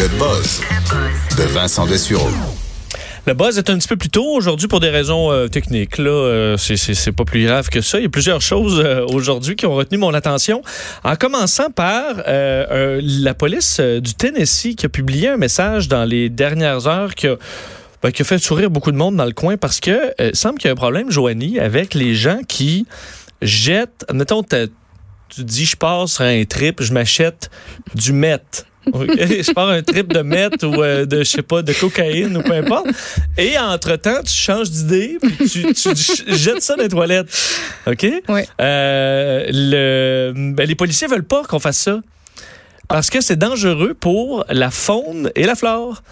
Le buzz de Vincent Dessureau. Le buzz est un petit peu plus tôt aujourd'hui pour des raisons euh, techniques. Là, euh, c'est- pas plus grave que ça. Il y a plusieurs choses euh, aujourd'hui qui ont retenu mon attention. En commençant par euh, la police du Tennessee qui a publié un message dans les dernières heures qui a, ben, qui a fait sourire beaucoup de monde dans le coin parce que semble qu'il y a un problème, Joanie, avec les gens qui jettent. Mettons, tu dis je passe sur un trip, je m'achète du meth. Ok, je pars un trip de meth ou euh, de, je sais pas, de cocaïne ou peu importe. Et entre-temps, tu changes d'idée, puis tu, tu jettes ça dans les toilettes. OK? Oui. Euh, le, ben, les policiers veulent pas qu'on fasse ça. Parce que c'est dangereux pour la faune et la flore.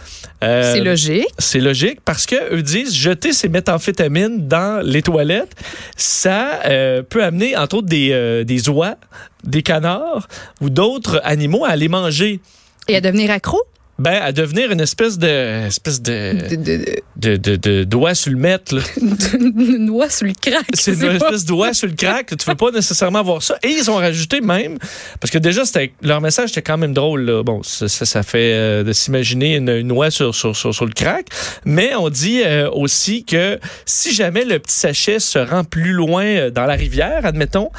Euh, C'est logique. c'est logique parce que eux disent jeter ces méthamphétamines dans les toilettes, ça euh, peut amener entre autres des, euh, des oies, des canards ou d'autres animaux à les manger. Et à devenir accro? Ben, à devenir une espèce de espèce de De, de, de, de, doigt sur le de- une noix sur le crack. C'est une espèce de doigt sur le crack. Tu veux pas nécessairement voir ça. Et ils ont rajouté même, parce que déjà, c'était leur message était quand même drôle. là. Bon, ça, ça, ça fait euh, de s'imaginer une, une noix sur, sur, sur, sur le crack. Mais on dit euh, aussi que si jamais le petit sachet se rend plus loin euh, dans la rivière, admettons,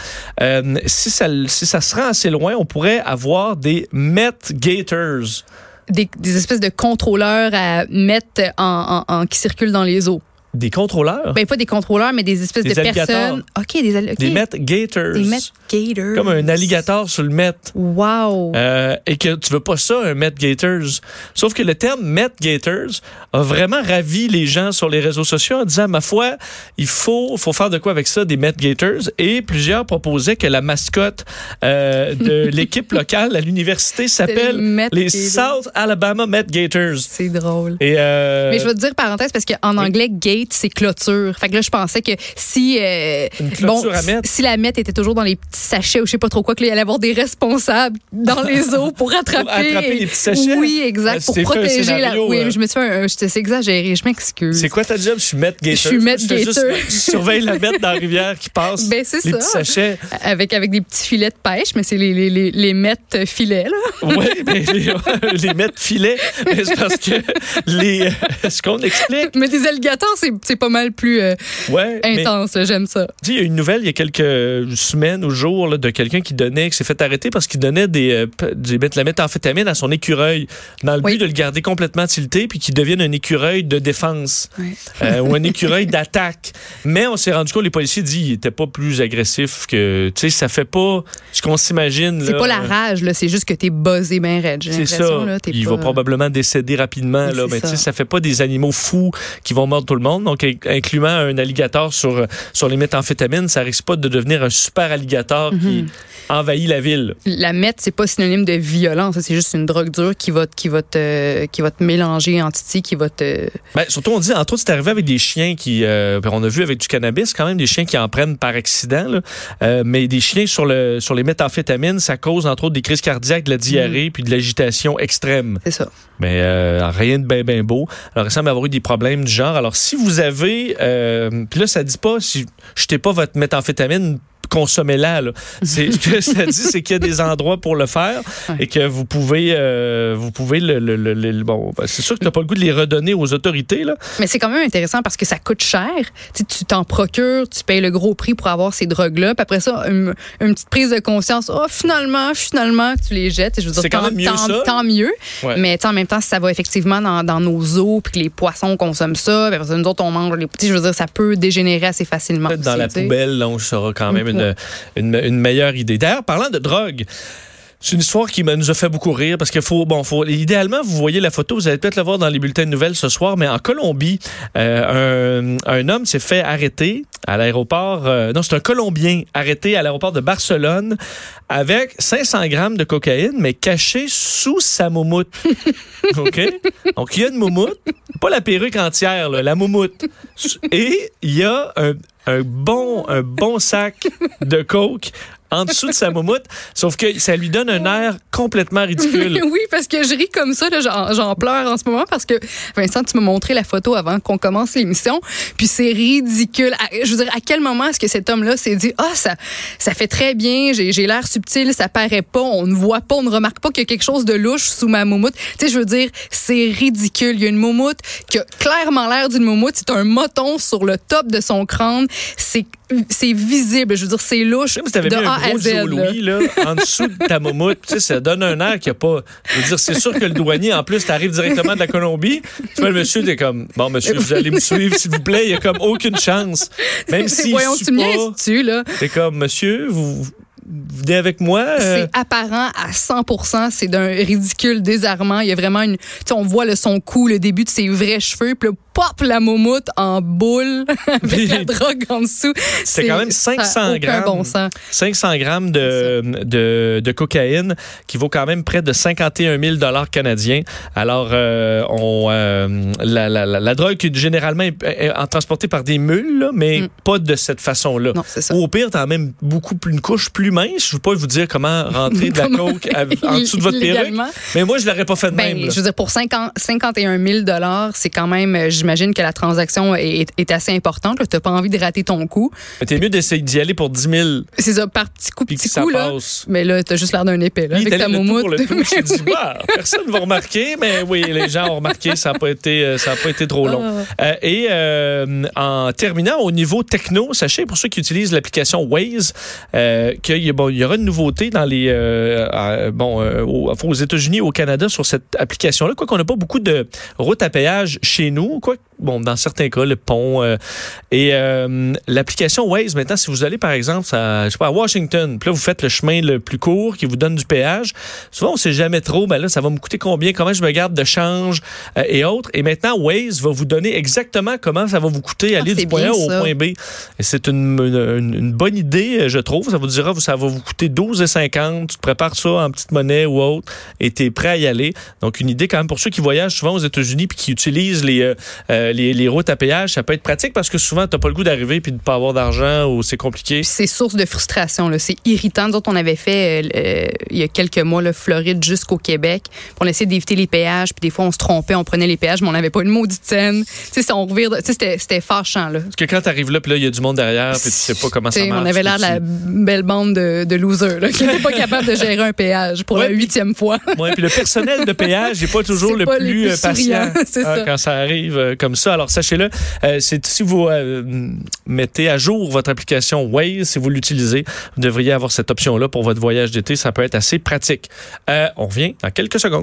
euh, si, ça, si ça se rend assez loin, on pourrait avoir des Met Gators. Des, des espèces de contrôleurs à mettre en, en- en- qui circulent dans les eaux. Des contrôleurs? Ben, pas des contrôleurs, mais des espèces Des de personnes. OK, des, alli- ok. Des Met Gators. Des Met Gators. Comme un alligator sur le Met. Wow. Euh, et que tu veux pas ça, un Met Gators. Sauf que le terme Met Gators a vraiment ravi les gens sur les réseaux sociaux en disant, ma foi, il faut, faut faire de quoi avec ça, des Met Gators. Et plusieurs proposaient que la mascotte euh, de l'équipe locale à l'université s'appelle les Gators. South Alabama Met Gators. C'est drôle. Et euh, Mais je vais te dire parenthèse parce qu'en anglais, gate, c'est clôture. Fait que là, je pensais que si. euh, Une clôture à mettre? Si la mette était toujours dans les petits sachets ou je sais pas trop quoi, que là, il allait y avoir des responsables dans les eaux pour attraper. attraper les petits sachets? Oui, exact. pour protéger la. Oui, euh. mais je me suis fait un. C'est exagéré, je m'excuse. c'est quoi ta job? Je suis Met Gators. Je suis juste- Gator. Je surveille la Met dans la rivière qui passe. Ben, c'est les ça. petits sachets. Avec, avec des petits filets de pêche, mais c'est les, les, les, les filets, là. Oui, mais les, les mettre filet, mais c'est parce que les, euh, ce qu'on explique, Mais des alligators, c'est c'est pas mal plus euh, ouais, intense, j'aime ça. il y a une nouvelle il y a quelques semaines ou jours là, de quelqu'un qui donnait, qui s'est fait arrêter parce qu'il donnait des, euh, des, de la méthamphétamine à son écureuil dans le Oui. but de le garder complètement tilté puis qu'il devienne un écureuil de défense euh, ou un écureuil d'attaque. Mais on s'est rendu compte, les policiers disent qu'il était pas plus agressif que, tu sais, ça fait pas ce qu'on s'imagine. C'est pas la rage, là, c'est juste que t'es buzzé ben raide. C'est ça. là, Il pas- va probablement décéder rapidement. Oui, Là, mais tu sais, ça. ça fait pas des animaux fous qui vont mordre tout le monde. Donc, in- incluant un alligator sur, sur les méthamphétamines, ça risque pas de devenir un super alligator Mhm. qui envahit la ville. La meth, c'est pas synonyme de violence, c'est juste une drogue dure qui va, qui va te, qui va te mélanger en titi, qui va te. Ben, surtout, on dit, entre autres, c'est arrivé avec des chiens qui, euh, on a vu avec du cannabis, quand même, des chiens qui en prennent par accident, là. Euh, mais des chiens sur, le, sur les méthamphétamines, ça cause, entre autres, des crises cardiaques, de la diarrhée, puis de l'agitation extrême. C'est ça. Mais euh, rien de bien ben beau. Alors il semble avoir eu des problèmes du genre. Alors si vous avez, euh, puis là ça dit pas si jetez pas votre méthamphétamine consommez-la. là. C'est ce que ça dit, c'est qu'il y a des endroits pour le faire Ouais. et que vous pouvez, euh, vous pouvez le, le- le- le- bon, ben, c'est sûr que t'as pas le goût de les redonner aux autorités là. Mais c'est quand même intéressant parce que ça coûte cher. Tu tu t'en procures, tu payes le gros prix pour avoir ces drogues-là. Puis après ça, une, une petite prise de conscience. Oh, finalement, finalement, tu les jettes. Je veux dire, C'est quand tant, même mieux, tant- ça. tant mieux. Ouais. Mais tu en même temps, si ça va effectivement dans, dans nos eaux, puis que les poissons consomment ça, puis après ça, nous autres, on mange les petits, je veux dire, ça peut dégénérer assez facilement. Peut-être dans la tu poubelle, là, on sera quand même une, une, meilleure idée. D'ailleurs, parlant de drogue, c'est une histoire qui nous a fait beaucoup rire parce qu'il faut, bon, faut, idéalement, vous voyez la photo, vous allez peut-être la voir dans les bulletins de nouvelles ce soir, mais en Colombie, euh, un, homme s'est fait arrêter à l'aéroport, euh, non, c'est un Colombien arrêté à l'aéroport de Barcelone avec 500 grammes de cocaïne, mais caché sous sa moumoute. OK? Donc, il y a une moumoute, pas la perruque entière, là, la moumoute. Et il y a un bon, un bon sac de coke en dessous de sa moumoute, sauf que ça lui donne un air complètement ridicule. oui, parce que je ris comme ça, j'en pleure en ce moment parce que Vincent, tu m'as montré la photo avant qu'on commence l'émission, puis c'est ridicule. Je veux dire, à quel moment est-ce que cet homme-là s'est dit, ah, ça, ça fait très bien, j'ai l'air subtil, ça paraît pas, on ne voit pas, on ne remarque pas qu'il y a quelque chose de louche sous ma moumoute. Tu sais, je veux dire, c'est ridicule. Il y a une moumoute qui a clairement l'air d'une moumoute. C'est un moton sur le top de son crâne. C'est c'est visible. Je veux dire, c'est louche de mis un gros à Louis, là, en dessous de ta moumoute. Tu sais, ça donne un air qui a pas... Je veux dire, c'est sûr que le douanier, en plus, t'arrives directement de la Colombie. Tu vois, le monsieur, t'es comme, bon, monsieur, vous allez me suivre, s'il vous plaît. Il y a comme aucune chance. Même si Voyons, tu me tu là? T'es comme, monsieur, vous venez avec moi. Euh. C'est apparent à 100 C'est d'un ridicule désarmant. Il y a vraiment une. Tu sais, on voit le son cou, le début de ses vrais cheveux. Puis pop la moumoute en boule avec la drogue en dessous. C'est quand même 500 grammes. Bon 500 grammes de, de, de, cocaïne qui vaut quand même près de 51 000 dollars canadiens. Alors, euh, on, euh, la, la, la, drogue est généralement est, transportée par des mules, mais mm. pas de cette façon-là. Ou au pire, t'as même beaucoup plus une couche plus mince. Je ne veux pas vous dire comment rentrer de la coke en dessous de votre perruque. Mais moi, je l'aurais pas fait de ben, même. Je veux dire, pour 50, 51 000 dollars, c'est quand même, euh, j'imagine que la transaction est, est assez importante. Tu n'as pas envie de rater ton coup. Mais t'es mieux d'essayer d'y aller pour 10 000. C'est ça, par petit coup, petit coup. Là. Mais là, t'as juste l'air d'un épée. Là, avec ta moumoute. Pour le bah, personne ne va remarquer, mais oui, les gens ont remarqué, ça n'a pas été, euh, ça a pas été trop long. Ah. Euh, et euh, en terminant, au niveau techno, sachez, pour ceux qui utilisent l'application Waze, euh, qu'il bon, y aura une nouveauté dans les, bon, aux, aux États-Unis, au Canada, sur cette application-là. Quoi qu'on n'a pas beaucoup de routes à péage chez nous, quoi bon, dans certains cas, le pont. Euh, et euh, l'application Waze, maintenant, si vous allez, par exemple, à, je sais pas, à Washington, puis là, vous faites le chemin le plus court qui vous donne du péage, souvent, on sait jamais trop, ben là, ça va me coûter combien, comment je me garde de change euh, et autres. Et maintenant, Waze va vous donner exactement comment ça va vous coûter aller ah, du point A au point B. Et c'est une, une, bonne idée, je trouve. Ça vous dira, ça va vous coûter 12,50. Tu te prépares ça en petite monnaie ou autre et tu es prêt à y aller. Donc, une idée quand même pour ceux qui voyagent souvent aux États-Unis puis qui utilisent les euh, les, routes à péage, ça peut être pratique parce que souvent, tu n'as pas le goût d'arriver puis de pas avoir d'argent ou c'est compliqué. C'est source de frustration. C'est irritant. Nous autres, on avait fait euh, euh, il y a quelques mois, le Floride jusqu'au Québec. On essayait d'éviter les péages. Puis des fois, on se trompait, on prenait les péages, mais on n'avait pas une maudite scène. c'était fâchant. Là. Parce que quand tu arrives là, puis là, il y a du monde derrière, puis tu sais pas comment ça marche. On avait l'air de la belle bande de, de losers qui n'étaient pas capables de gérer un péage pour la huitième fois. Oui, puis le personnel de péage n'est pas toujours le plus, patient quand ça arrive comme ça. Alors, sachez-le, euh, si vous euh, mettez à jour votre application Waze, si vous l'utilisez, vous devriez avoir cette option-là pour votre voyage d'été. Ça peut être assez pratique. Euh, on revient dans quelques secondes.